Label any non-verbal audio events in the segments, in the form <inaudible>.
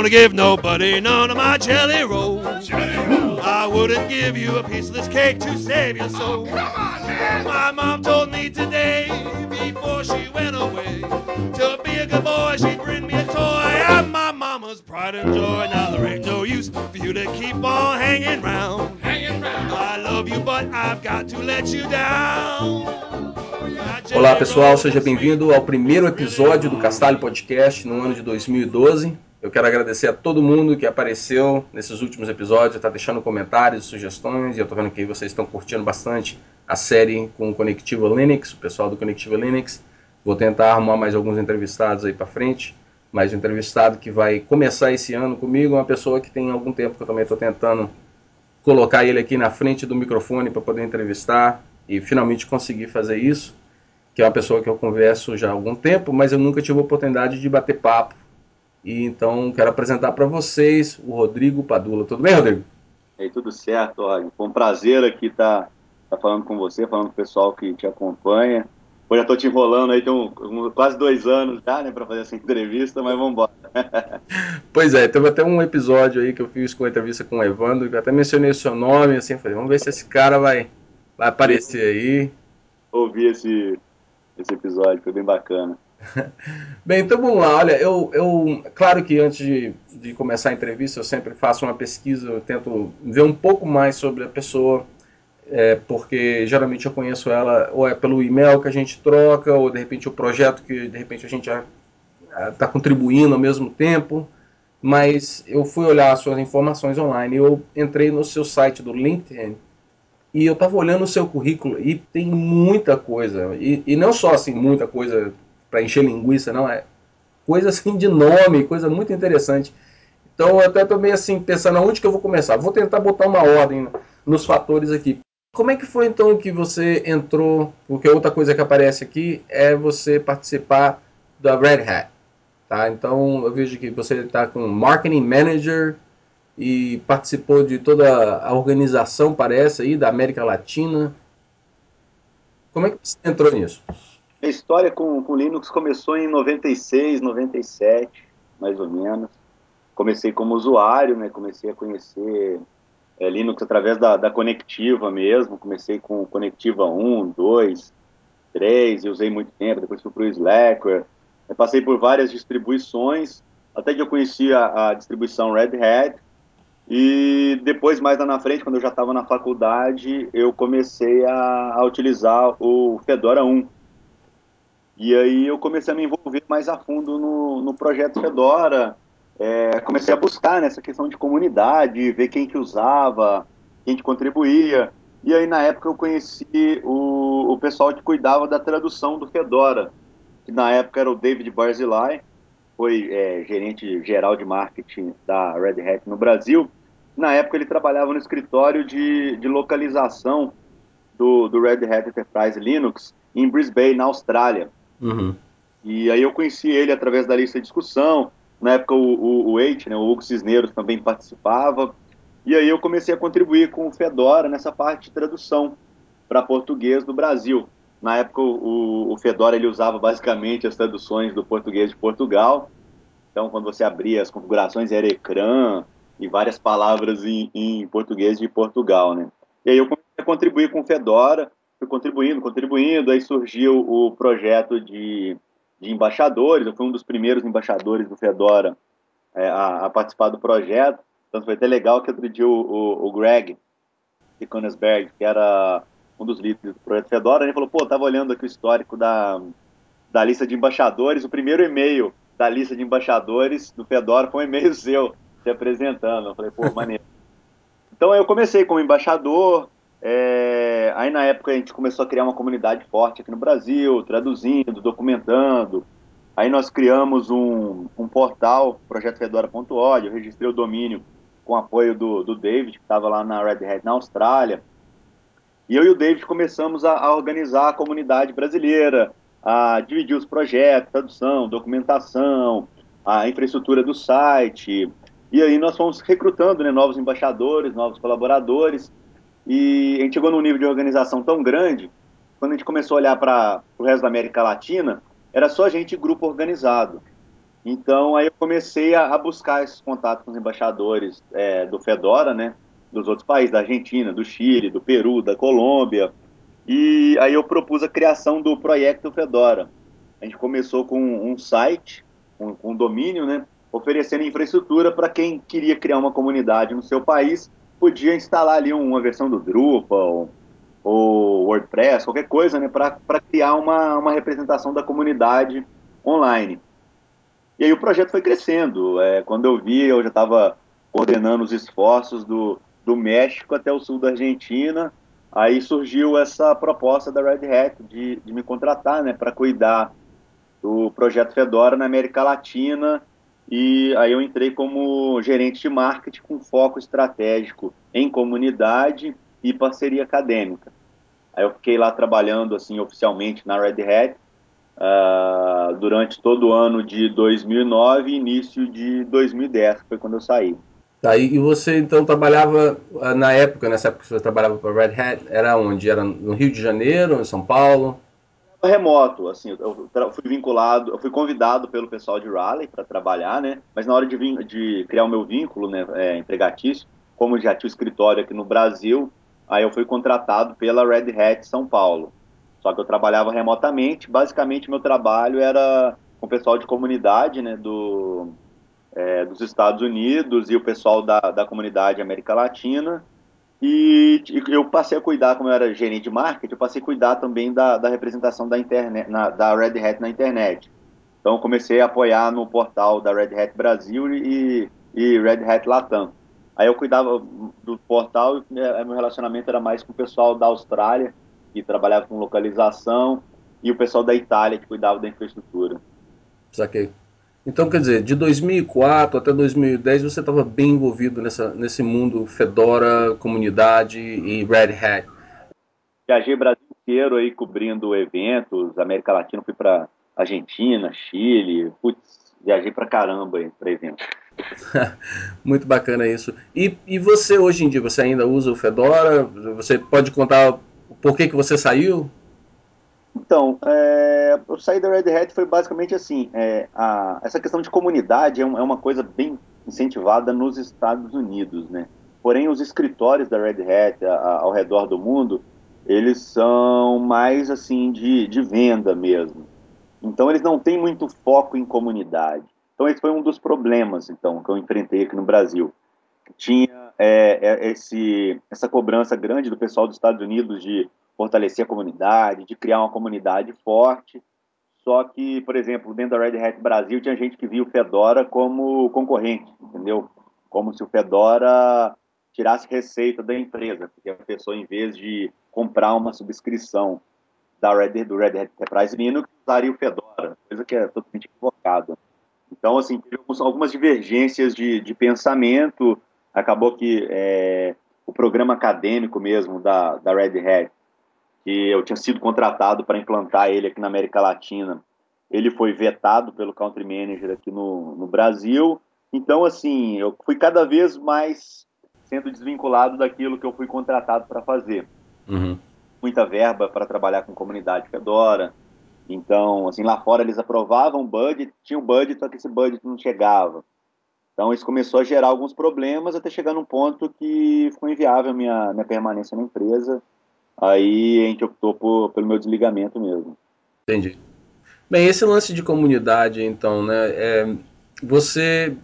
gonna give nobody none of my jelly rolls. I wouldn't give you a piece of this cake to save your soul. My mom told me today, before she went away, to be a good boy, she'd bring me a toy. I'm my mama's pride and joy. Now there ain't no use for you to keep on hanging round. I love you, but I've got to let you down. Olá pessoal, seja bem-vindo ao primeiro episódio do Castalho Podcast no ano de 2012. Eu quero agradecer a todo mundo que apareceu nesses últimos episódios, está deixando comentários, sugestões, e eu estou vendo que vocês estão curtindo bastante a série com o Conectiva Linux, o pessoal do Conectiva Linux. Vou tentar arrumar mais alguns entrevistados aí para frente, mais um entrevistado que vai começar esse ano comigo, uma pessoa que tem algum tempo que eu também estou tentando colocar ele aqui na frente do microfone para poder entrevistar e finalmente conseguir fazer isso, que é uma pessoa que eu converso já há algum tempo, mas eu nunca tive a oportunidade de bater papo e então quero apresentar para vocês o Rodrigo Padula. Tudo bem, Rodrigo? E aí, tudo certo, Og. Foi um prazer aqui estar tá, tá falando com você, falando com o pessoal que te acompanha. Eu já estou te enrolando aí, tem um, um, quase dois anos já, né, para fazer essa entrevista, mas vamos embora. <laughs> pois é, teve até um episódio aí que eu fiz com a entrevista com o Evandro, que eu até mencionei o seu nome, assim, falei, vamos ver se esse cara vai, vai aparecer aí. Ouvi esse, esse episódio, foi bem bacana. <laughs> Bem, então vamos lá. Olha, eu, eu claro que antes de, de começar a entrevista eu sempre faço uma pesquisa, eu tento ver um pouco mais sobre a pessoa, é, porque geralmente eu conheço ela ou é pelo e-mail que a gente troca, ou de repente o projeto que de repente a gente está contribuindo ao mesmo tempo. Mas eu fui olhar as suas informações online, eu entrei no seu site do LinkedIn e eu estava olhando o seu currículo e tem muita coisa, e, e não só assim, muita coisa para encher linguiça, não. É coisa assim de nome, coisa muito interessante. Então eu até meio assim, pensando aonde que eu vou começar. Vou tentar botar uma ordem nos fatores aqui. Como é que foi então que você entrou? Porque outra coisa que aparece aqui é você participar da Red Hat. Tá? Então eu vejo que você está com Marketing Manager e participou de toda a organização, parece, aí, da América Latina. Como é que você entrou nisso? A história com, Linux começou em 96, 97, mais ou menos. Comecei como usuário, né? Comecei a conhecer é, Linux através da, da Conectiva mesmo. Comecei com Conectiva 1, 2, 3, e usei muito tempo. Depois fui para o Slackware. Eu passei por várias distribuições, até que eu conheci a, a distribuição Red Hat. E depois, mais lá na frente, quando eu já estava na faculdade, eu comecei a, a utilizar o Fedora 1 e aí eu comecei a me envolver mais a fundo no, no projeto Fedora, é, comecei a buscar nessa questão de comunidade, ver quem que usava, quem que contribuía. E aí na época eu conheci o, o pessoal que cuidava da tradução do Fedora, que na época era o David Barzilai, foi é, gerente geral de marketing da Red Hat no Brasil. Na época ele trabalhava no escritório de, de localização do, do Red Hat Enterprise Linux em Brisbane, na Austrália. Uhum. E aí eu conheci ele através da lista de discussão. Na época o, o, o Eight, né, o Hugo Cisneros também participava. E aí eu comecei a contribuir com o Fedora nessa parte de tradução para português do Brasil. Na época o, o, Fedora ele usava basicamente as traduções do português de Portugal. Então quando você abria as configurações era ecrã e várias palavras em, em português de Portugal, né? E aí eu comecei a contribuir com o Fedora fui contribuindo, contribuindo, aí surgiu o projeto de, de embaixadores, eu fui um dos primeiros embaixadores do Fedora é, a, a, participar do projeto, então foi até legal que outro dia o, o, o Greg de Koenigsberg, que era um dos líderes do projeto Fedora, ele falou, pô, tava olhando aqui o histórico da, da lista de embaixadores, o primeiro e-mail da lista de embaixadores do Fedora foi um e-mail <laughs> seu, se apresentando, eu falei, pô, maneiro. Então eu comecei como embaixador, é, aí na época a gente começou a criar uma comunidade forte aqui no Brasil, traduzindo, documentando. Aí nós criamos um, um portal, projetofedora.org, eu registrei o domínio com apoio do, do David, que estava lá na Red Hat na Austrália. E eu e o David começamos a, a, organizar a comunidade brasileira, a dividir os projetos, tradução, documentação, a infraestrutura do site. E aí nós fomos recrutando né, novos embaixadores, novos colaboradores. E a gente chegou num nível de organização tão grande, quando a gente começou a olhar para o resto da América Latina, era só gente grupo organizado. Então aí eu comecei a, a buscar esses contatos com os embaixadores é, do Fedora, né? Dos outros países, da Argentina, do Chile, do Peru, da Colômbia. E aí eu propus a criação do projeto Fedora. A gente começou com um site, com um, um domínio, né? Oferecendo infraestrutura para quem queria criar uma comunidade no seu país, podia instalar ali uma versão do Drupal ou WordPress, qualquer coisa, né? Para criar uma, uma representação da comunidade online. E aí o projeto foi crescendo. É, quando eu vi, eu já estava coordenando os esforços do, do México até o sul da Argentina. Aí surgiu essa proposta da Red Hat de, de me contratar né, para cuidar do projeto Fedora na América Latina. E aí eu entrei como gerente de marketing com foco estratégico em comunidade e parceria acadêmica. Aí eu fiquei lá trabalhando assim oficialmente na Red Hat uh, durante todo o ano de 2009 e início de 2010, que foi quando eu saí. Tá, e você então trabalhava ah, na época, nessa época que você trabalhava para Red Hat, era onde? Era no Rio de Janeiro, em São Paulo? Remoto, assim, eu fui vinculado, eu fui convidado pelo pessoal de Raleigh para trabalhar, né? Mas na hora de, de criar o meu vínculo, né, é, empregatício, como já tinha o escritório aqui no Brasil, aí eu fui contratado pela Red Hat São Paulo. Só que eu trabalhava remotamente. Basicamente, meu trabalho era com o pessoal de comunidade né, do, é, dos Estados Unidos e o pessoal da, da comunidade América Latina. E eu passei a cuidar, como eu era gerente de marketing, eu passei a cuidar também da, da representação da, internet, na, da Red Hat na internet. Então, comecei a apoiar no portal da Red Hat Brasil e, e Red Hat Latam. Aí eu cuidava do portal e meu relacionamento era mais com o pessoal da Austrália, que trabalhava com localização, e o pessoal da Itália, que cuidava da infraestrutura. Saquei. Então, quer dizer, de 2004 até 2010 você estava bem envolvido nessa, nesse mundo Fedora, comunidade e Red Hat. Viajei o Brasil inteiro aí cobrindo eventos, América Latina, fui para Argentina, Chile, putz, viajei para caramba para eventos. <laughs> Muito bacana isso. E, e você hoje em dia, você ainda usa o Fedora? Você pode contar por que, que você saiu? Então, é, eu saí da Red Hat foi basicamente assim, é, a, essa questão de comunidade é, um, é, uma coisa bem incentivada nos Estados Unidos, né? Porém, os escritórios da Red Hat a, a, ao redor do mundo, eles são mais assim de, de venda mesmo. Então, eles não têm muito foco em comunidade. Então, esse foi um dos problemas, então, que eu enfrentei aqui no Brasil. Tinha é, é, esse, essa cobrança grande do pessoal dos Estados Unidos de fortalecer a comunidade, de criar uma comunidade forte. Só que, por exemplo, dentro da Red Hat Brasil, tinha gente que via o Fedora como concorrente, entendeu? Como se o Fedora tirasse receita da empresa, porque a pessoa, em vez de comprar uma subscrição da Red, do Red Hat Enterprise Linux, usaria o Fedora, coisa que é totalmente equivocada. Então, assim, teve algumas divergências de, de pensamento, acabou que é, o programa acadêmico mesmo da, da Red Hat que eu tinha sido contratado para implantar ele aqui na América Latina. Ele foi vetado pelo country manager aqui no, no Brasil. Então, assim, eu fui cada vez mais sendo desvinculado daquilo que eu fui contratado para fazer. Uhum. Muita verba para trabalhar com comunidade Fedora. Então, assim, lá fora eles aprovavam budget, tinha o budget, só que esse budget não chegava. Então, isso começou a gerar alguns problemas até chegar num ponto que ficou inviável minha, minha permanência na empresa Aí a gente optou por, pelo meu desligamento mesmo. Entendi. Bem, esse lance de comunidade, então, né? É, você,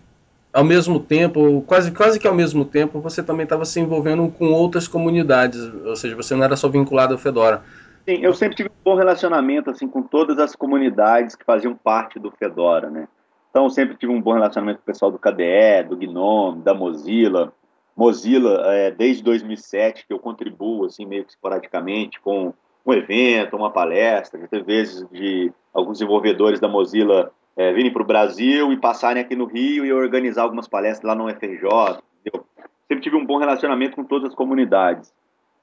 ao mesmo tempo, quase, quase que ao mesmo tempo, você também estava se envolvendo com outras comunidades, ou seja, você não era só vinculado ao Fedora. Sim, eu sempre tive um bom relacionamento assim com todas as comunidades que faziam parte do Fedora, né? Então, eu sempre tive um bom relacionamento com o pessoal do KDE, do GNOME, da Mozilla, Mozilla, é, desde 2007, que eu contribuo, assim, meio que esporadicamente, com um evento, uma palestra, já teve vezes de alguns desenvolvedores da Mozilla é, virem para o Brasil e passarem aqui no Rio e organizar algumas palestras lá no FRJ, entendeu? Sempre tive um bom relacionamento com todas as comunidades.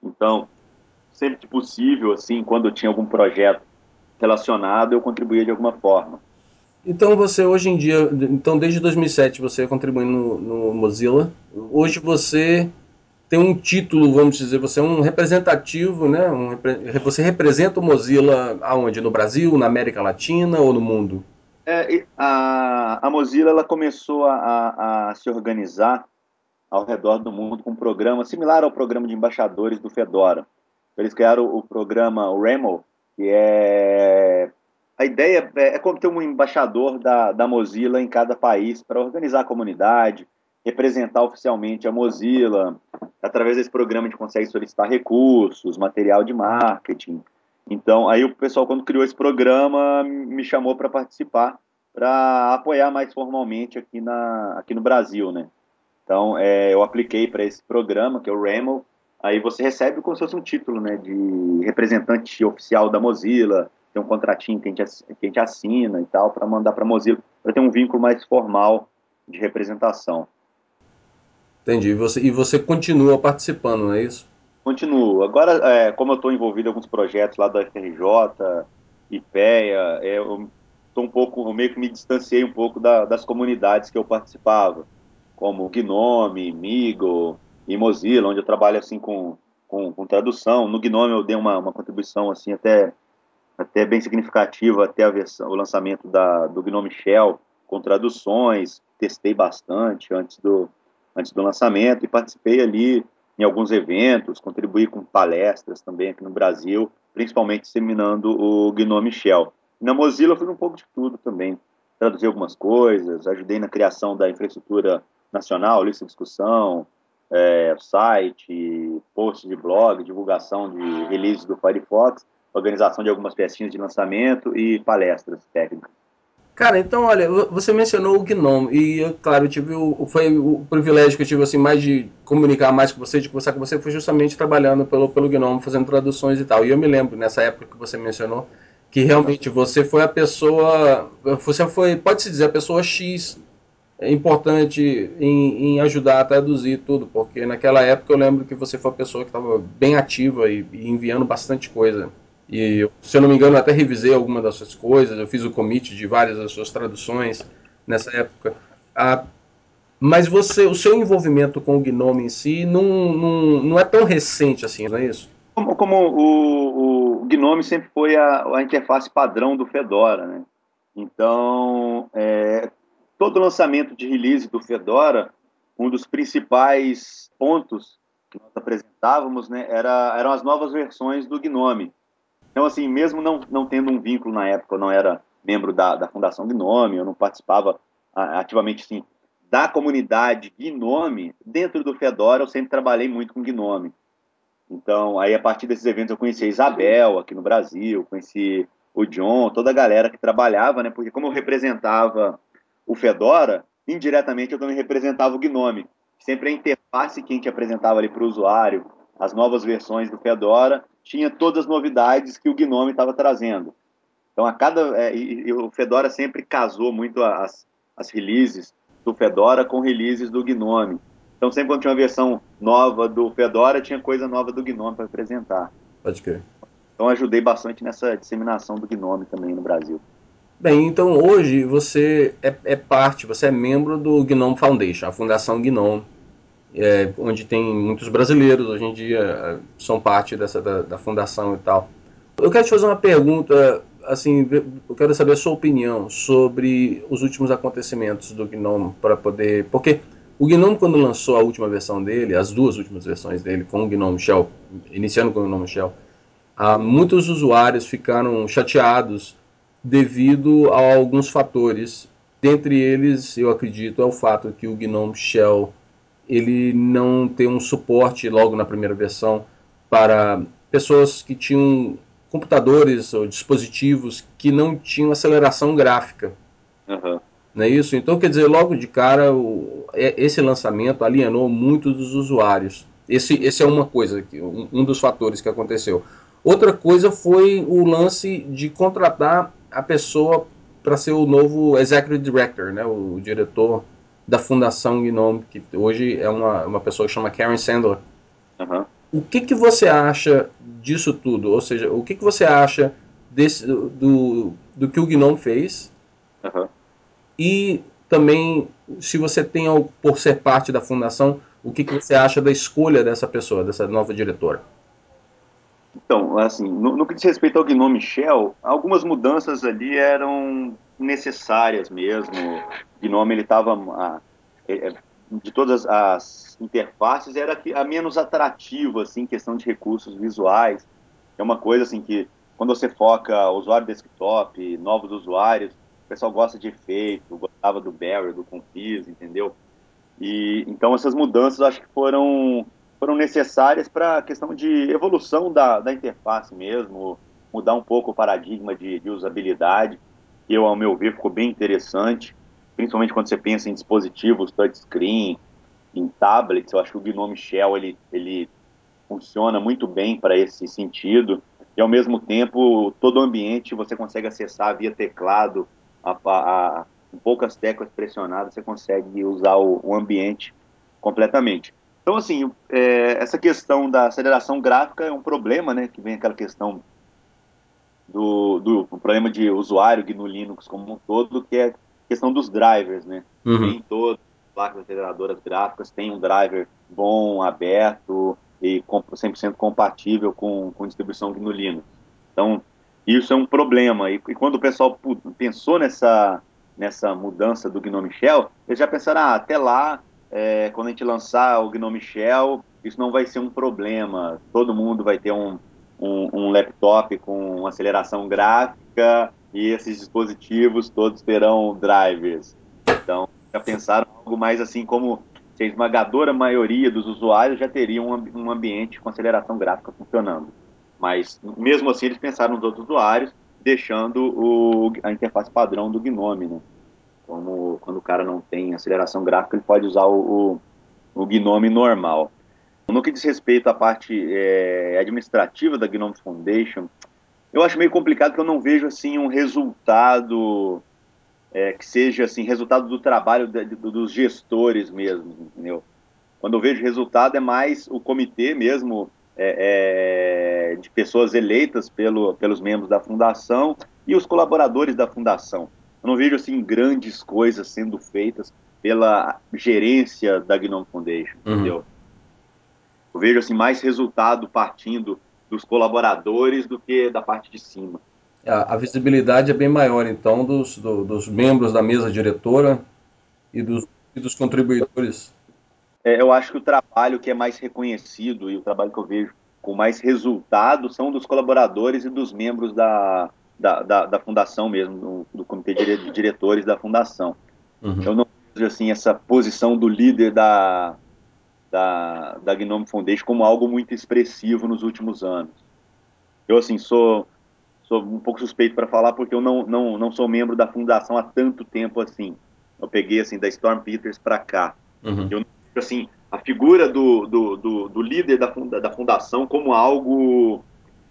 Então, sempre que possível, assim, quando eu tinha algum projeto relacionado, eu contribuía de alguma forma. Então você hoje em dia, então desde 2007 você contribuindo no, no Mozilla. Hoje você tem um título, vamos dizer, você é um representativo, né? Um, você representa o Mozilla aonde? No Brasil, na América Latina ou no mundo? É, a, a, Mozilla ela começou a, a, se organizar ao redor do mundo com um programa similar ao programa de embaixadores do Fedora. Eles criaram o programa Remo, que é a ideia é, é como ter um embaixador da, da Mozilla em cada país para organizar a comunidade, representar oficialmente a Mozilla. Através desse programa a gente consegue solicitar recursos, material de marketing. Então, aí o pessoal, quando criou esse programa, me chamou para participar, para apoiar mais formalmente aqui, na, aqui no Brasil, né? Então, é, eu apliquei para esse programa, que é o REMO, aí você recebe como se fosse um título, né, de representante oficial da Mozilla, tem um contratinho que a gente, que a gente assina e tal, para mandar para a Mozilla, para ter um vínculo mais formal de representação. Entendi. E você, e você continua participando, não é isso? Continuo. Agora, é, como eu estou envolvido em alguns projetos lá da FRJ, IPEA, é, eu tô um pouco, eu meio que me distanciei um pouco da, das comunidades que eu participava, como Gnome, Migo e Mozilla, onde eu trabalho assim com, com, com tradução. No Gnome eu dei uma, uma contribuição assim até até bem significativa até versão, o lançamento da, do Gnome Shell com traduções, testei bastante antes do, antes do lançamento e participei ali em alguns eventos, contribuí com palestras também aqui no Brasil, principalmente disseminando o Gnome Shell. Na Mozilla fiz um pouco de tudo também, traduzi algumas coisas, ajudei na criação da infraestrutura nacional, lista de discussão, é, site, posts de blog, divulgação de releases do Firefox, organização de algumas pecinhas de lançamento e palestras técnicas. Cara, então olha, você mencionou o Gnome e eu, claro, eu tive o, foi o privilégio que eu tive assim mais de comunicar mais com você, de conversar com você, foi justamente trabalhando pelo pelo Gnome, fazendo traduções e tal. E eu me lembro nessa época que você mencionou que realmente você foi a pessoa, você foi, pode se dizer, a pessoa X importante em, em, ajudar a traduzir tudo, porque naquela época eu lembro que você foi a pessoa que estava bem ativa e, e enviando bastante coisa. E, se eu não me engano, até revisei alguma das suas coisas, eu fiz o commit de várias das suas traduções nessa época. Ah, mas você, o seu envolvimento com o Gnome em si não, não, não é tão recente assim, não é isso? Como, como o, o, Gnome sempre foi a, a, interface padrão do Fedora, né? Então, é, todo lançamento de release do Fedora, um dos principais pontos que nós apresentávamos, né, era, eram as novas versões do Gnome. Então, assim, mesmo não, não tendo um vínculo na época, eu não era membro da, da Fundação Gnome, eu não participava ativamente, assim, da comunidade Gnome, dentro do Fedora eu sempre trabalhei muito com Gnome. Então, aí a partir desses eventos eu conheci a Isabel aqui no Brasil, conheci o John, toda a galera que trabalhava, né? Porque como eu representava o Fedora, indiretamente eu também representava o Gnome. Sempre a interface que a gente apresentava ali para o usuário, as novas versões do Fedora, tinha todas as novidades que o Gnome estava trazendo. Então, a cada. É, e, e, o Fedora sempre casou muito as, as releases do Fedora com releases do Gnome. Então, sempre quando tinha uma versão nova do Fedora, tinha coisa nova do Gnome para apresentar. Pode crer. Então, ajudei bastante nessa disseminação do Gnome também no Brasil. Bem, então hoje você é, é parte, você é membro do Gnome Foundation, a Fundação Gnome, é, onde tem muitos brasileiros hoje em dia é, são parte dessa da, da, fundação e tal. Eu quero te fazer uma pergunta, assim, eu quero saber a sua opinião sobre os últimos acontecimentos do GNOME para poder, porque o GNOME quando lançou a última versão dele, as duas últimas versões dele com o GNOME Shell, iniciando com o GNOME Shell, ah, muitos usuários ficaram chateados devido a alguns fatores. Dentre eles, eu acredito, é o fato que o GNOME Shell ele não tem um suporte logo na primeira versão para pessoas que tinham computadores ou dispositivos que não tinham aceleração gráfica. Uhum. Não é isso? Então, quer dizer, logo de cara, o, é, esse lançamento alienou muito dos usuários. Esse, esse é uma coisa, um, um dos fatores que aconteceu. Outra coisa foi o lance de contratar a pessoa para ser o novo Executive Director, né, o diretor da Fundação Gnome, que hoje é uma, uma pessoa que chama Karen Sandler. Uhum. O que, que você acha disso tudo? Ou seja, o que, que você acha desse, do, do que o Gnome fez? Uhum. E também, se você tem, por ser parte da fundação, o que, que você acha da escolha dessa pessoa, dessa nova diretora? Então, assim, no, no, que diz respeito ao Gnome Shell, algumas mudanças ali eram necessárias mesmo. O Gnome ele estava é, é, de todas as interfaces era a menos atrativa assim, questão de recursos visuais. É uma coisa assim que quando você foca usuário desktop, novos usuários, o pessoal gosta de efeito, gostava do Barry, do Confuse, entendeu? E então essas mudanças acho que foram foram necessárias para a questão de evolução da, da interface mesmo, mudar um pouco o paradigma de, de usabilidade, eu, ao meu ver, ficou bem interessante, principalmente quando você pensa em dispositivos touchscreen, em tablets, eu acho que o Gnome Shell ele, ele funciona muito bem para esse sentido, e ao mesmo tempo todo o ambiente você consegue acessar via teclado, a, a, com poucas teclas pressionadas você consegue usar o, o ambiente completamente. Então, assim, é, essa questão da aceleração gráfica é um problema, né? Que vem aquela questão do, do problema de usuário no Linux como um todo, que é a questão dos drivers, né? Uhum. Nem todas as placas aceleradoras gráficas têm um driver bom, aberto e 100% compatível com, com distribuição GNU Linux. Então, isso é um problema. E, e, quando o pessoal pensou nessa, nessa mudança do GNOME Shell, eles já pensaram, ah, até lá, é, quando a gente lançar o GNOME Shell, isso não vai ser um problema. Todo mundo vai ter um, um, um laptop com aceleração gráfica e esses dispositivos todos terão drivers. Então, já pensaram algo mais assim como se a esmagadora maioria dos usuários já teriam um, um ambiente com aceleração gráfica funcionando. Mas, mesmo assim, eles pensaram nos outros usuários, deixando o, a interface padrão do GNOME, né? Como quando o cara não tem aceleração gráfica, ele pode usar o, o, o GNOME normal. No que diz respeito à parte é, administrativa da Gnome Foundation, eu acho meio complicado porque eu não vejo assim um resultado é, que seja assim resultado do trabalho de, de, dos gestores mesmo, entendeu? Quando eu vejo resultado é mais o comitê mesmo é, é, de pessoas eleitas pelo, pelos membros da fundação e os colaboradores da fundação. Eu não vejo assim grandes coisas sendo feitas pela gerência da Gnome Foundation, uhum. entendeu? Eu vejo assim mais resultado partindo dos colaboradores do que da parte de cima. A, a visibilidade é bem maior, então, dos, do, dos membros da mesa diretora e dos, e dos contribuidores. É, eu acho que o trabalho que é mais reconhecido e o trabalho que eu vejo com mais resultado são dos colaboradores e dos membros da, da, da, da fundação mesmo, do, do, comitê de diretores da fundação. Uhum. Eu não vejo assim essa posição do líder da, da, da Gnome Foundation como algo muito expressivo nos últimos anos. Eu, assim, sou, sou um pouco suspeito para falar porque eu não, não, não sou membro da fundação há tanto tempo assim. Eu peguei, assim, da Storm Peters para cá. Uhum. Eu, assim, a figura do, do, do, do líder da, funda, da fundação como algo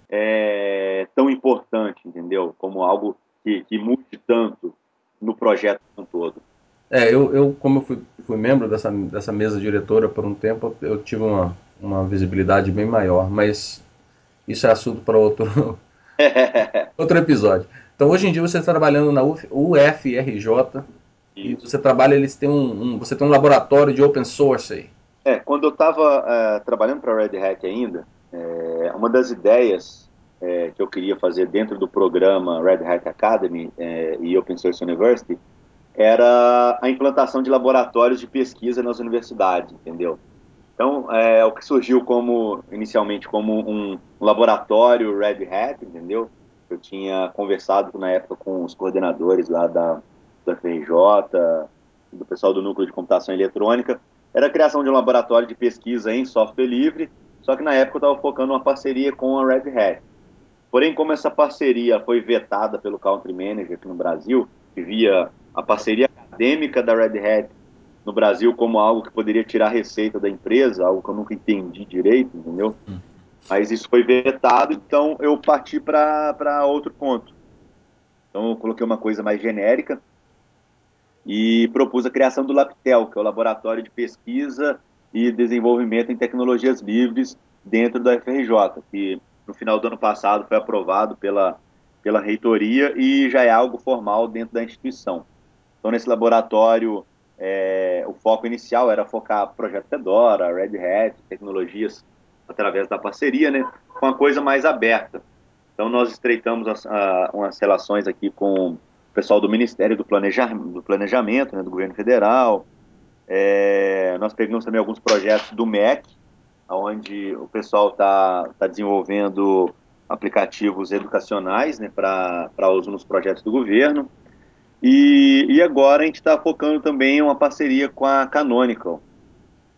é, tão importante, entendeu? Como algo que, que mude tanto no projeto como um todo. É, eu, eu como eu fui, fui membro dessa, dessa mesa diretora por um tempo, eu tive uma, uma visibilidade bem maior, mas isso é assunto para outro, <laughs> outro episódio. Então, hoje em dia, você está trabalhando na Uf, UFRJ e você trabalha, eles têm um, um, você tem um laboratório de open source aí. É, quando eu estava uh, é, trabalhando para a Red Hat ainda, é, uma das ideias é, que eu queria fazer dentro do programa Red Hat Academy é, e Open Source University era a implantação de laboratórios de pesquisa nas universidades, entendeu? Então, é o que surgiu como inicialmente como um laboratório Red Hat, entendeu? Eu tinha conversado na época com os coordenadores lá da, da FRJ, do pessoal do núcleo de computação eletrônica, era a criação de um laboratório de pesquisa em software livre, só que na época eu estava focando uma parceria com a Red Hat. Porém, como essa parceria foi vetada pelo Country Manager aqui no Brasil, que via a parceria acadêmica da Red Hat no Brasil como algo que poderia tirar receita da empresa, algo que eu nunca entendi direito, entendeu? Hum. Mas isso foi vetado, então eu parti para outro ponto. Então eu coloquei uma coisa mais genérica e propus a criação do LabTel, que é o Laboratório de Pesquisa e Desenvolvimento em Tecnologias Livres dentro da FRJ, que no final do ano passado foi aprovado pela, pela reitoria e já é algo formal dentro da instituição. Então, nesse laboratório, é, o foco inicial era focar projeto Fedora, Red Hat, tecnologias através da parceria, né, com uma coisa mais aberta. Então, nós estreitamos as, a, umas relações aqui com pessoal do Ministério do, Planeja do Planejamento, né, do governo federal. É, nós pegamos também alguns projetos do MEC, onde o pessoal está tá desenvolvendo aplicativos educacionais né, para uso nos projetos do governo. E, e agora a gente está focando também em uma parceria com a Canonical.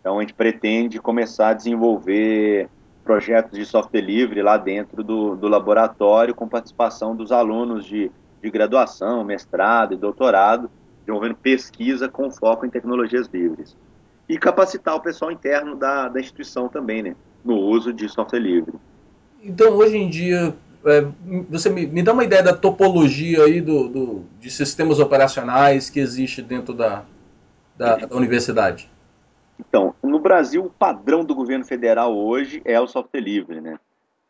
Então a gente pretende começar a desenvolver projetos de software livre lá dentro do, do laboratório, com participação dos alunos de, de graduação, mestrado e doutorado, desenvolvendo pesquisa com foco em tecnologias livres. E capacitar o pessoal interno da, da instituição também, né, no uso de software livre. Então, hoje em dia, é, você me, me, dá uma ideia da topologia aí do, do, de sistemas operacionais que existe dentro da, da, da universidade? Então, no Brasil, o padrão do governo federal hoje é o software livre, né?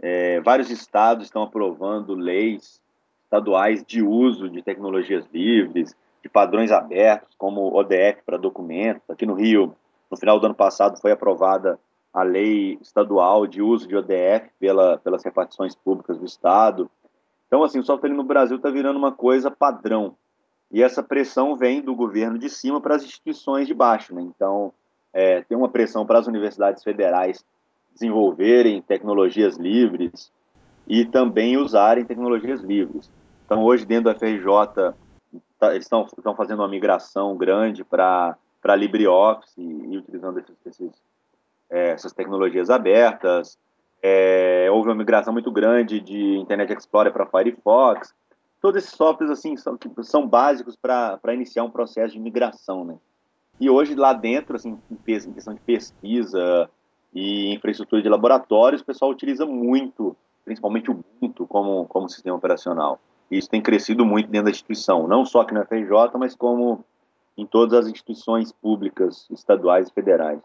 É, vários estados estão aprovando leis estaduais de uso de tecnologias livres, de padrões abertos, como ODF para documentos. Aqui no Rio, no final do ano passado, foi aprovada a lei estadual de uso de ODF pela, pelas repartições públicas do Estado. Então, assim, o software no Brasil está virando uma coisa padrão. E essa pressão vem do governo de cima para as instituições de baixo. Né? Então, é, tem uma pressão para as universidades federais desenvolverem tecnologias livres e também usarem tecnologias livres. Então, hoje, dentro do FRJ, tá, eles estão, fazendo uma migração grande para LibreOffice e, e utilizando esses, esses, é, essas tecnologias abertas. É, houve uma migração muito grande de Internet Explorer para Firefox. Todos esses softwares assim são, são básicos para iniciar um processo de migração, né? E hoje lá dentro, assim, em questão de pesquisa e infraestrutura de laboratórios, o pessoal utiliza muito, principalmente o Ubuntu como, como sistema operacional. E isso tem crescido muito dentro da instituição, não só aqui na FRJ, mas como em todas as instituições públicas, estaduais e federais.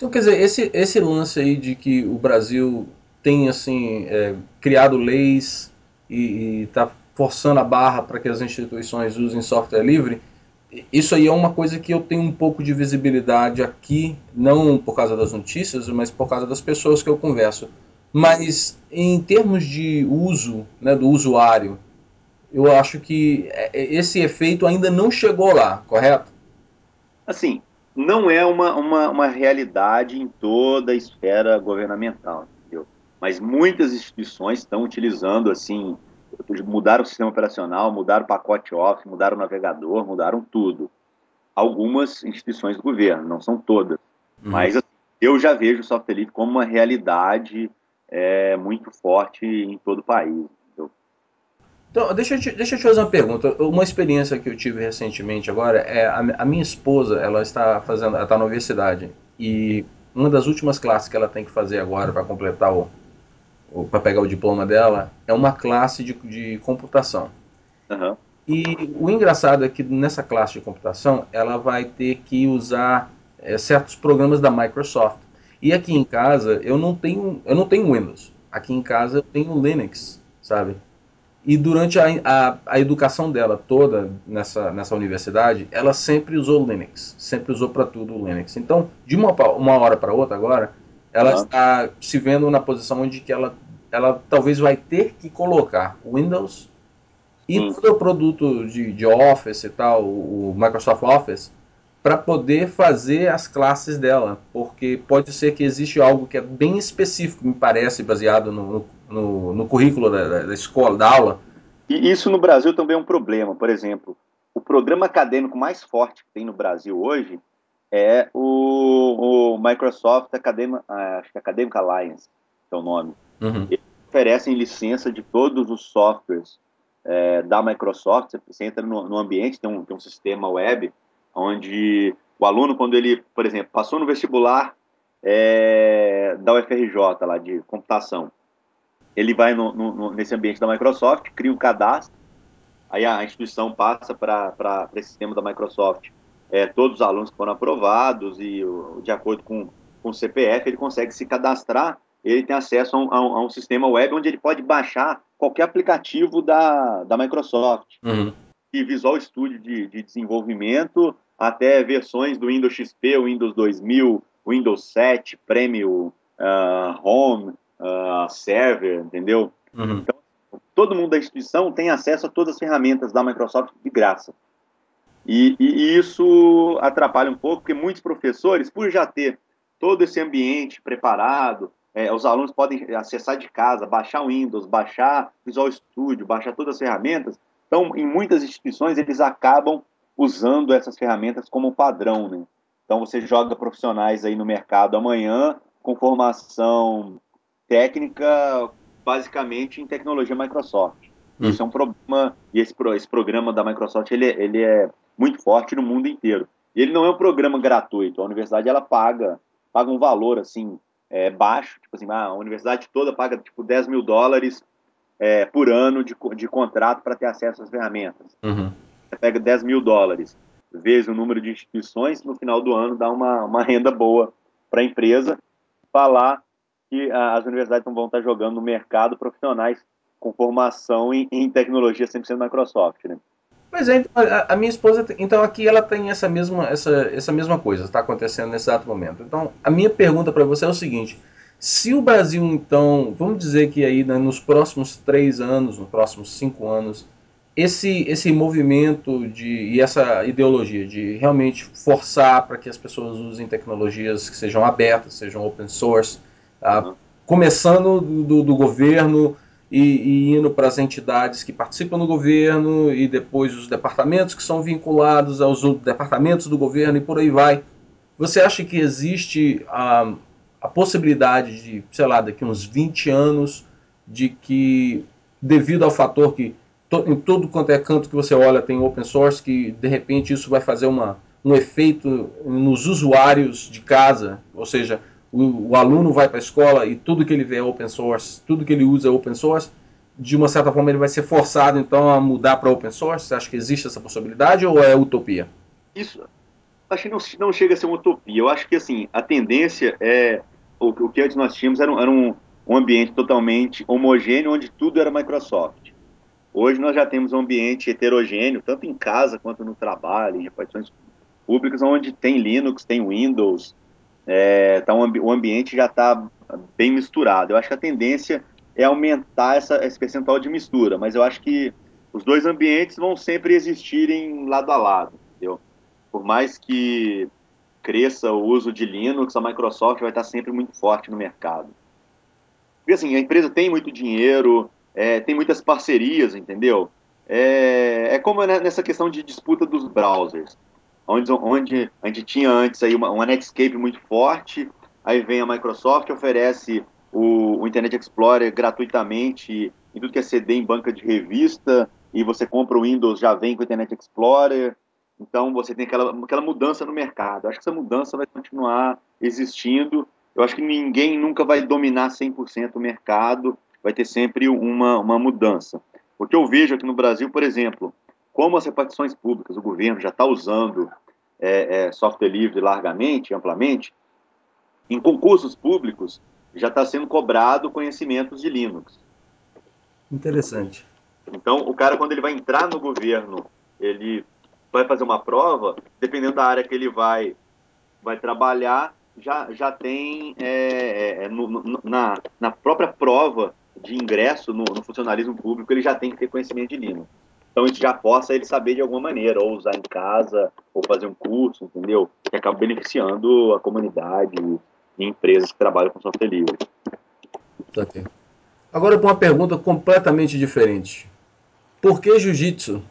Então, quer dizer, esse, esse lance aí de que o Brasil tem, assim, é, criado leis e está forçando a barra para que as instituições usem software livre, isso aí é uma coisa que eu tenho um pouco de visibilidade aqui, não por causa das notícias, mas por causa das pessoas que eu converso. Mas em termos de uso, né, do usuário, eu acho que é, esse efeito ainda não chegou lá, correto? Assim, não é uma, uma, uma realidade em toda a esfera governamental, entendeu? Mas muitas instituições estão utilizando assim mudaram o sistema operacional, mudaram o pacote Office, mudaram o navegador, mudaram tudo. Algumas instituições do governo, não são todas. Uhum. Mas assim, eu já vejo o software livre como uma realidade é, muito forte em todo o país. Então, deixa eu, te, deixa eu te fazer uma pergunta. Uma experiência que eu tive recentemente agora é a, a minha esposa, ela está fazendo, ela está na universidade e uma das últimas classes que ela tem que fazer agora para completar o, para pegar o diploma dela, é uma classe de, de computação. Uhum. E o engraçado é que nessa classe de computação ela vai ter que usar é, certos programas da Microsoft. E aqui em casa eu não tenho eu não tenho Windows. Aqui em casa eu tenho Linux, sabe? E durante a, a, a educação dela toda nessa, nessa universidade, ela sempre usou Linux, sempre usou para tudo o Linux. Então, de uma, uma hora para outra agora, ela uhum. está se vendo na posição onde que ela, ela talvez vai ter que colocar Windows e hum. todo o produto de, de Office e tal, o Microsoft Office, para poder fazer as classes dela, porque pode ser que existe algo que é bem específico, me parece, baseado no, no, no currículo da, da, escola, da aula. E isso no Brasil também é um problema. Por exemplo, o programa acadêmico mais forte que tem no Brasil hoje é o, o Microsoft Academic, ah, acho que é Academic Alliance, é o nome. Uhum. Eles oferecem licença de todos os softwares é, da Microsoft. Você entra no, no ambiente, tem um, tem um sistema web onde o aluno, quando ele, por exemplo, passou no vestibular é, da UFRJ, lá de computação, ele vai no, no, nesse ambiente da Microsoft, cria um cadastro, aí a instituição passa para esse sistema da Microsoft é, todos os alunos que foram aprovados e de acordo com, com o CPF ele consegue se cadastrar, ele tem acesso a um, a um, sistema web onde ele pode baixar qualquer aplicativo da, da Microsoft. Uhum. E Visual Studio de, de desenvolvimento até versões do Windows XP, Windows 2000, Windows 7, Premium, uh, Home, uh, Server, entendeu? Uhum. Então, todo mundo da instituição tem acesso a todas as ferramentas da Microsoft de graça. E, e, e, isso atrapalha um pouco, porque muitos professores, por já ter todo esse ambiente preparado, é, os alunos podem acessar de casa, baixar o Windows, baixar Visual Studio, baixar todas as ferramentas. Então, em muitas instituições, eles acabam usando essas ferramentas como padrão. Né? Então, você joga profissionais aí no mercado amanhã com formação técnica, basicamente em tecnologia Microsoft. Hum. Isso é um problema, e esse, esse programa da Microsoft ele, ele é muito forte no mundo inteiro. E ele não é um programa gratuito, a universidade ela paga, paga um valor assim é, baixo, tipo assim, ah, a universidade toda paga tipo 10 mil dólares é, por ano de, de contrato para ter acesso às ferramentas. Uhum. Você pega 10 mil dólares, vezes o número de instituições, no final do ano dá uma, uma renda boa para a empresa falar que as universidades não vão estar jogando no mercado profissionais com formação em, em tecnologia 100% Microsoft, né? Mas é, a, a, minha esposa, então aqui ela tem essa mesma, essa, essa mesma coisa, está acontecendo nesse exato momento. Então, a minha pergunta para você é o seguinte: se o Brasil, então, vamos dizer que aí né, nos próximos três anos, nos próximos cinco anos, esse, esse movimento de, e essa ideologia de realmente forçar para que as pessoas usem tecnologias que sejam abertas, sejam open source, tá? começando do, do governo, e, e indo para as entidades que participam do governo e depois os departamentos que são vinculados aos departamentos do governo e por aí vai. Você acha que existe a, a possibilidade de, sei lá, daqui uns 20 anos, de que, devido ao fator que to, em todo quanto é canto que você olha tem open source, que de repente isso vai fazer uma, um efeito nos usuários de casa, ou seja, o, o aluno vai para a escola e tudo que ele vê é open source, tudo que ele usa é open source, de uma certa forma ele vai ser forçado então a mudar para open source? Você acha que existe essa possibilidade ou é utopia? Isso, acho que não, não chega a ser uma utopia. Eu acho que assim a tendência é o, o que antes nós tínhamos era, um, era um, um ambiente totalmente homogêneo onde tudo era Microsoft. Hoje nós já temos um ambiente heterogêneo, tanto em casa quanto no trabalho, em repartições públicas, onde tem Linux, tem Windows, é, tá um, o ambiente já está bem misturado. Eu acho que a tendência é aumentar essa, esse percentual de mistura, mas eu acho que os dois ambientes vão sempre existirem lado a lado, entendeu? Por mais que cresça o uso de Linux, a Microsoft vai estar sempre muito forte no mercado. Porque assim, a empresa tem muito dinheiro, é, tem muitas parcerias, entendeu? É, é como nessa questão de disputa dos browsers onde, onde a gente tinha antes aí uma, uma Netscape muito forte, aí vem a Microsoft, oferece o, o, Internet Explorer gratuitamente em tudo que é CD em banca de revista, e você compra o Windows, já vem com o Internet Explorer, então você tem aquela, aquela mudança no mercado. Acho que essa mudança vai continuar existindo. Eu acho que ninguém nunca vai dominar 100% o mercado, vai ter sempre uma, uma mudança. O que eu vejo aqui no Brasil, por exemplo, como as repartições públicas, o governo já está usando é, é, software livre largamente, amplamente, em concursos públicos já está sendo cobrado conhecimentos de Linux. Interessante. Então, o cara, quando ele vai entrar no governo, ele vai fazer uma prova, dependendo da área que ele vai, vai trabalhar, já, já tem é, é no, no, na, na própria prova de ingresso no, no funcionalismo público, ele já tem que ter conhecimento de Linux. Então isso já possa ele saber de alguma maneira, ou usar em casa, ou fazer um curso, entendeu? Que acaba beneficiando a comunidade e empresas que trabalham com software livre. Okay. Agora uma pergunta completamente diferente. Por que jiu-jitsu?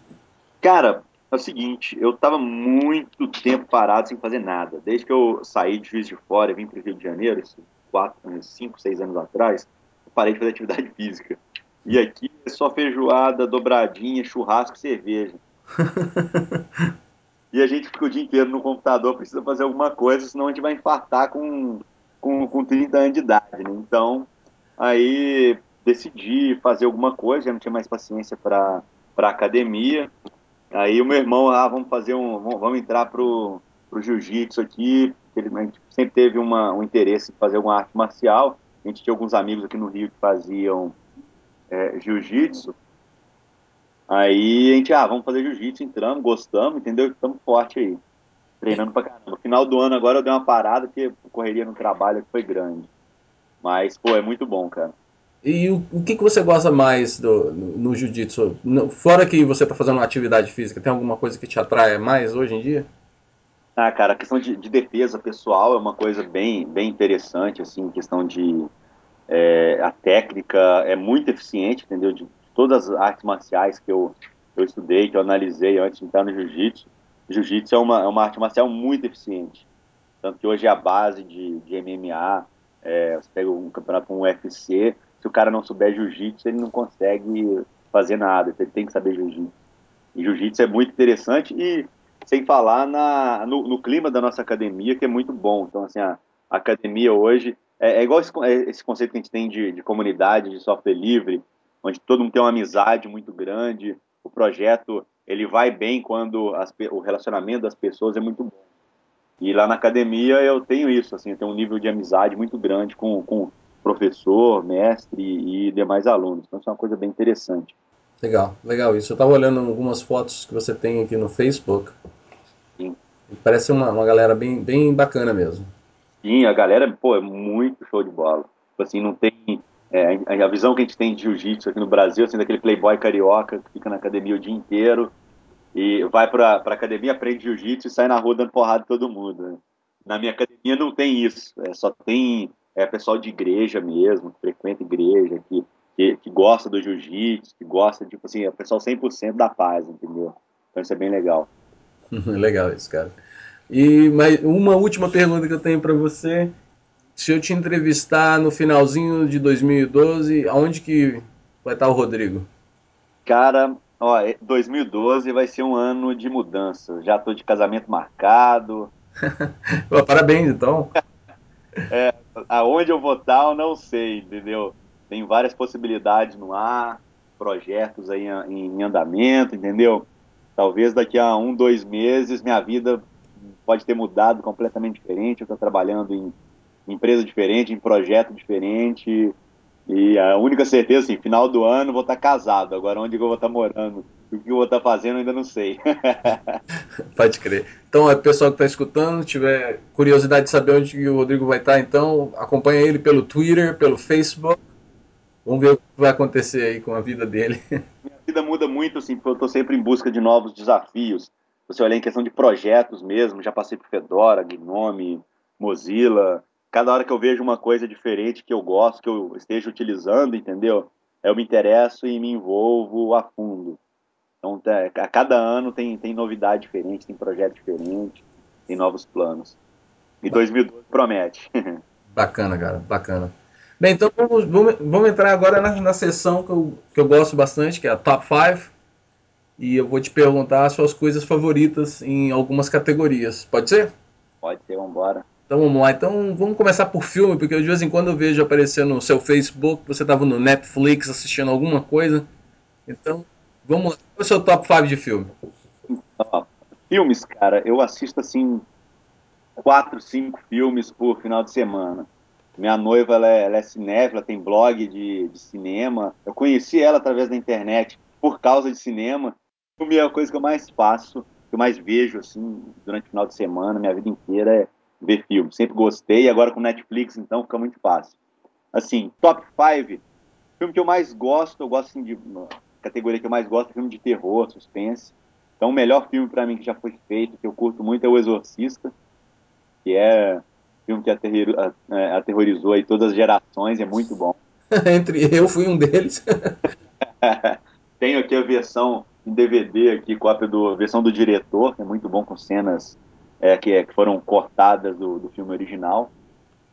Cara, é o seguinte, eu estava muito tempo parado sem fazer nada. Desde que eu saí de Juiz de Fora e vim para o Rio de Janeiro, quatro, cinco, seis anos atrás, eu parei de fazer atividade <laughs> física. E aqui é só feijoada, dobradinha, churrasco e cerveja. <laughs> e a gente fica o dia inteiro no computador, precisa fazer alguma coisa, senão a gente vai infartar com, com, com 30 anos de idade. Né? Então, aí decidi fazer alguma coisa, já não tinha mais paciência para academia. Aí o meu irmão, ah, vamos fazer um. Vamos entrar pro, pro jiu-jitsu aqui. Ele, a gente sempre teve uma, um interesse em fazer alguma arte marcial. A gente tinha alguns amigos aqui no Rio que faziam é, jiu-jitsu. Aí a gente, ah, vamos fazer jiu-jitsu, entramos, gostamos, entendeu? Estamos forte aí. Treinando pra caramba. No final do ano agora eu dei uma parada, porque correria no trabalho foi grande. Mas, pô, é muito bom, cara. E o, o que, que você gosta mais do, no, no jiu-jitsu? Fora que você está fazendo uma atividade física, tem alguma coisa que te atrai mais hoje em dia? Ah, cara, a questão de, de defesa pessoal é uma coisa bem, bem interessante, assim, questão de é, a técnica é muito eficiente, entendeu? De todas as artes marciais que eu, eu estudei, que eu analisei antes de entrar no jiu-jitsu, jiu-jitsu é uma, é uma arte marcial muito eficiente. Tanto que hoje é a base de, de MMA, é, você pega um campeonato com um UFC, se o cara não souber jiu-jitsu, ele não consegue fazer nada, ele tem que saber jiu-jitsu. E jiu-jitsu é muito interessante e sem falar na, no, no, clima da nossa academia, que é muito bom. Então, assim, a, a academia hoje é, é igual esse, é esse, conceito que a gente tem de, de comunidade, de software livre, onde todo mundo tem uma amizade muito grande, o projeto ele vai bem quando as, o relacionamento das pessoas é muito bom. E lá na academia eu tenho isso, assim, eu tenho um nível de amizade muito grande com, com professor, mestre e demais alunos. Então isso é uma coisa bem interessante. Legal, legal isso. Eu estava olhando algumas fotos que você tem aqui no Facebook. Sim. Parece uma, uma galera bem, bem bacana mesmo. Sim, a galera, pô, é muito show de bola. Tipo assim, não tem. É, a visão que a gente tem de jiu-jitsu aqui no Brasil, assim, daquele playboy carioca que fica na academia o dia inteiro e vai pra, pra academia, aprende jiu-jitsu e sai na rua dando porrada todo mundo. Né? Na minha academia não tem isso. É, só tem é, pessoal de igreja mesmo, que frequenta igreja, que, que, que gosta do jiu-jitsu, que gosta, tipo assim, é pessoal 100% da paz, entendeu? Então isso é bem legal. <laughs> legal isso, cara. E mais uma última pergunta que eu tenho para você. Se eu te entrevistar no finalzinho de 2012, aonde que vai estar o Rodrigo? Cara, ó, 2012 vai ser um ano de mudança. Já tô de casamento marcado. <laughs> Parabéns, então. <laughs> é, aonde eu vou estar, eu não sei, entendeu? Tem várias possibilidades no ar, projetos aí em, em andamento, entendeu? Talvez daqui a um, dois meses minha vida pode ter mudado completamente diferente. Eu estou trabalhando em empresa diferente, em projeto diferente. E a única certeza, assim, final do ano vou estar casado. Agora, onde eu vou estar morando? O que eu vou estar fazendo, ainda não sei. <laughs> Pode crer. Então, é pessoal que está escutando, tiver curiosidade de saber onde o Rodrigo vai estar, então acompanha ele pelo Twitter, pelo Facebook. Vamos ver o que vai acontecer aí com a vida dele. <laughs> Minha vida muda muito, assim, porque eu estou sempre em busca de novos desafios você olhar em questão de projetos mesmo, já passei por Fedora, Gnome, Mozilla. Cada hora que eu vejo uma coisa diferente que eu gosto, que eu esteja utilizando, entendeu? Eu me interesso e me envolvo a fundo. Então, a cada ano tem, tem novidade diferente, tem projeto diferente, tem novos planos. E 2012 promete. <laughs> Bacana, cara, bacana. Bem, então vamos, vamos, vamos entrar agora na, na sessão que eu, que eu gosto bastante, que é a Top 5 e eu vou te perguntar as suas coisas favoritas em algumas categorias. Pode ser? Pode ser, vamos embora. Então vamos lá. Então vamos começar por filme, porque de vez em quando eu vejo aparecer no seu Facebook, você estava no Netflix assistindo alguma coisa. Então, vamos lá. Qual é o seu top 5 de filme? Filmes, cara, eu assisto assim quatro, cinco filmes por final de semana. Minha noiva, ela é, ela é cinéfila, tem blog de, de cinema. Eu conheci ela através da internet por causa de cinema filme é a coisa que eu mais faço, que eu mais vejo, assim, durante o final de semana, minha vida inteira é ver filme. Sempre gostei, agora com Netflix, então, fica muito fácil. Assim, top 5, filme que eu mais gosto, eu gosto, assim, de... categoria que eu mais gosto é filme de terror, suspense. Então, o melhor filme para mim que já foi feito, que eu curto muito, é O Exorcista, que é filme que é, aterrorizou aí todas as gerações, é muito bom. <laughs> Entre eu fui um deles. <laughs> Tenho aqui a versão em DVD aqui, cópia do versão do diretor, que é muito bom com cenas é, que, que, foram cortadas do, do filme original.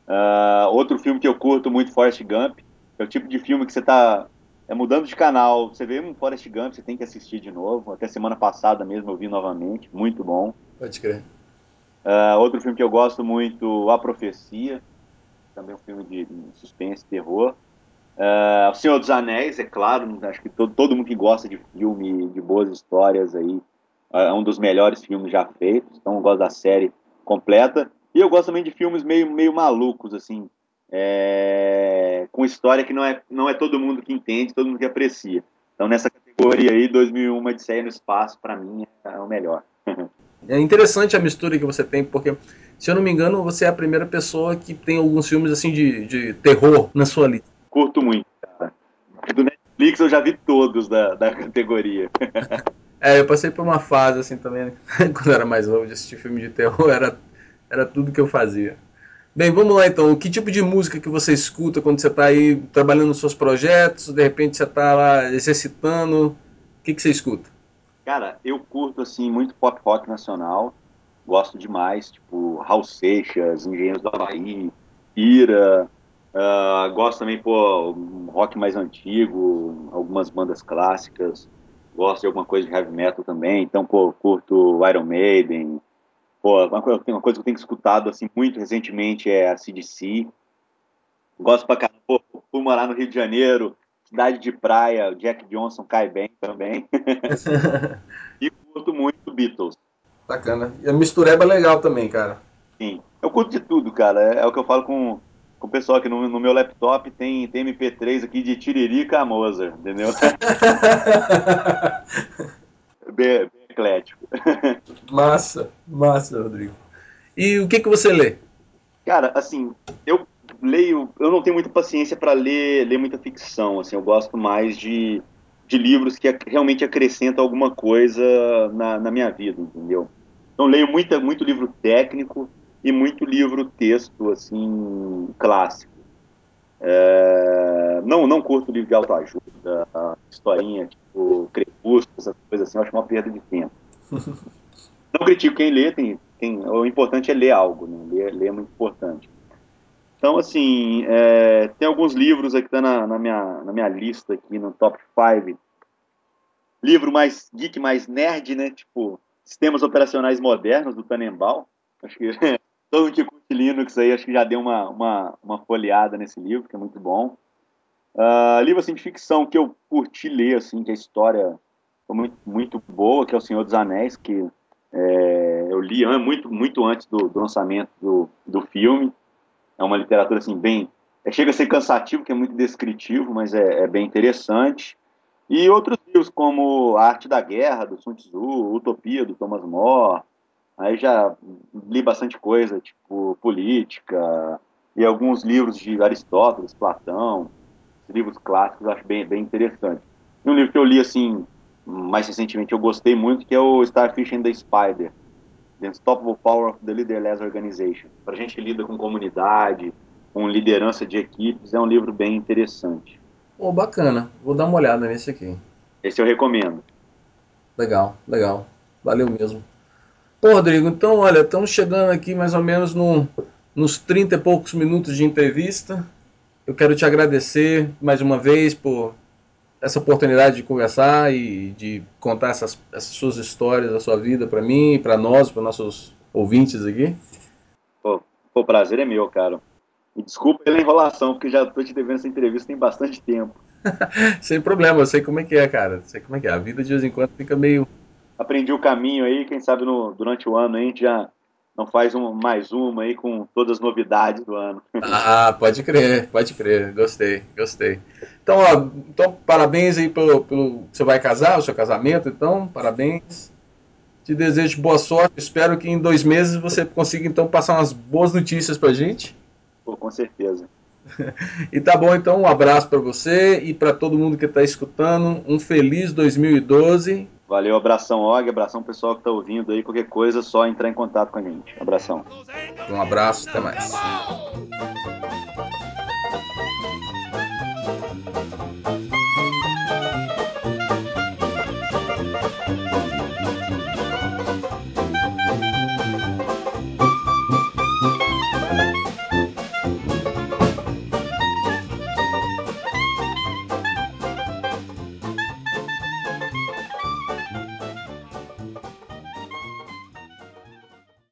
Uh, outro filme que eu curto muito, Forrest Gump, é o tipo de filme que você está é, mudando de canal, você vê um Forrest Gump, você tem que assistir de novo. Até semana passada mesmo eu vi novamente, muito bom. Pode crer. Uh, outro filme que eu gosto muito, A Profecia, também um filme de, de suspense, terror. Uh, o Senhor dos Anéis, é claro, acho que todo, todo mundo que gosta de filme, de boas histórias aí, é um dos melhores filmes já feitos, então eu gosto da série completa. E eu gosto também de filmes meio, meio malucos, assim, é, com história que não é, não é todo mundo que entende, todo mundo que aprecia. Então nessa categoria aí, 2001 Odisseia no Espaço, para mim, é o melhor. <laughs> é interessante a mistura que você tem, porque, se eu não me engano, você é a primeira pessoa que tem alguns filmes assim de, de terror na sua lista curto muito, cara. Do Netflix eu já vi todos da, da categoria. <laughs> É, eu passei por uma fase assim também, <laughs> quando eu era mais novo, de assistir filme de terror, era, era tudo que eu fazia. Bem, vamos lá então. Que tipo de música que você escuta quando você está aí trabalhando nos seus projetos? De repente você está lá exercitando. O que, que você escuta? Cara, eu curto assim muito pop rock nacional. Gosto demais, tipo Raul Seixas, Engenheiros do Havaí, Ira. Uh, gosto também, pô, rock mais antigo, algumas bandas clássicas. Gosto de alguma coisa de heavy metal também. Então, pô, curto Iron Maiden, Pô, uma coisa, uma coisa que eu tenho escutado assim muito recentemente é a CDC. Gosto pra caramba. Pô, fui morar no Rio de Janeiro, cidade de praia, o Jack Johnson cai bem também. <laughs> e curto muito Beatles. Bacana. E a mistureba é legal também, cara. Sim. Eu curto de tudo, cara. É, é o que eu falo com, com o pessoal aqui no, no, meu laptop. Tem, tem MP3 aqui de Tiririca a Mozart, entendeu? <laughs> bem eclético. <laughs> Massa, massa, Rodrigo. E o que, que você lê? Cara, assim, eu leio, eu não tenho muita paciência para ler, ler muita ficção, assim, eu gosto mais de, de livros que realmente acrescentam alguma coisa na, na minha vida, entendeu? Então leio muita, muito livro técnico e muito livro texto, assim, clássico. É, não, não curto livro de autoajuda, historinha, tipo, crepúsculo, essas coisas assim, eu acho uma perda de tempo. <laughs> Não critico quem lê, tem, tem, o importante é ler algo, né? ler, ler é muito importante. Então, assim, é, tem alguns livros aqui tá na, na, minha, na minha lista aqui, no top 5. Livro mais geek, mais nerd, né? Tipo, Sistemas Operacionais Modernos, do Tannenbaum. Acho que <laughs> todo mundo que curte Linux aí, acho que já deu uma, uma, uma folheada nesse livro, que é muito bom. Uh, livro, assim, de ficção que eu curti ler, assim, que a história muito, muito boa, que é O Senhor dos Anéis, que é, eu li muito, muito antes do, do, lançamento do, do filme. É uma literatura assim bem. É, chega a ser cansativo, que é muito descritivo, mas é, é, bem interessante. E outros livros como A Arte da Guerra, do Sun Tzu, Utopia, do Thomas More. Aí já li bastante coisa, tipo política, e alguns livros de Aristóteles, Platão, livros clássicos, acho bem, bem interessante. E um livro que eu li assim mais recentemente eu gostei muito, que é o Starfish and the Spider, The Unstoppable Power of the Leaderless Organization. Para gente que lida com comunidade, com liderança de equipes, é um livro bem interessante. Oh, bacana. Vou dar uma olhada nesse aqui. Esse eu recomendo. Legal, legal. Valeu mesmo. Pô, Rodrigo, então, olha, estamos chegando aqui mais ou menos no, nos 30 e poucos minutos de entrevista. Eu quero te agradecer mais uma vez por essa oportunidade de conversar e de contar essas, essas suas histórias, a sua vida para mim, para nós, para nossos ouvintes aqui. Pô, o prazer é meu, cara. E desculpa pela enrolação, porque já estou te devendo essa entrevista tem bastante tempo. <laughs> Sem problema, eu sei como é que é, cara. Sei como é que é. A vida de vez em quando fica meio. Aprendi o caminho aí, quem sabe no, durante o ano a gente já não faz um, mais uma aí com todas as novidades do ano. Ah, pode crer, pode crer. Gostei, gostei. Então, ó, então parabéns aí pelo, pelo. Você vai casar, o seu casamento, então, parabéns. Te desejo boa sorte. Espero que em dois meses você consiga então passar umas boas notícias pra gente. Pô, com certeza. <laughs> e tá bom, então, um abraço para você e para todo mundo que está escutando. Um feliz 2012 Valeu, abração, Og, abração pessoal que está ouvindo aí. Qualquer coisa, só entrar em contato com a gente. Abração. Um abraço, até mais.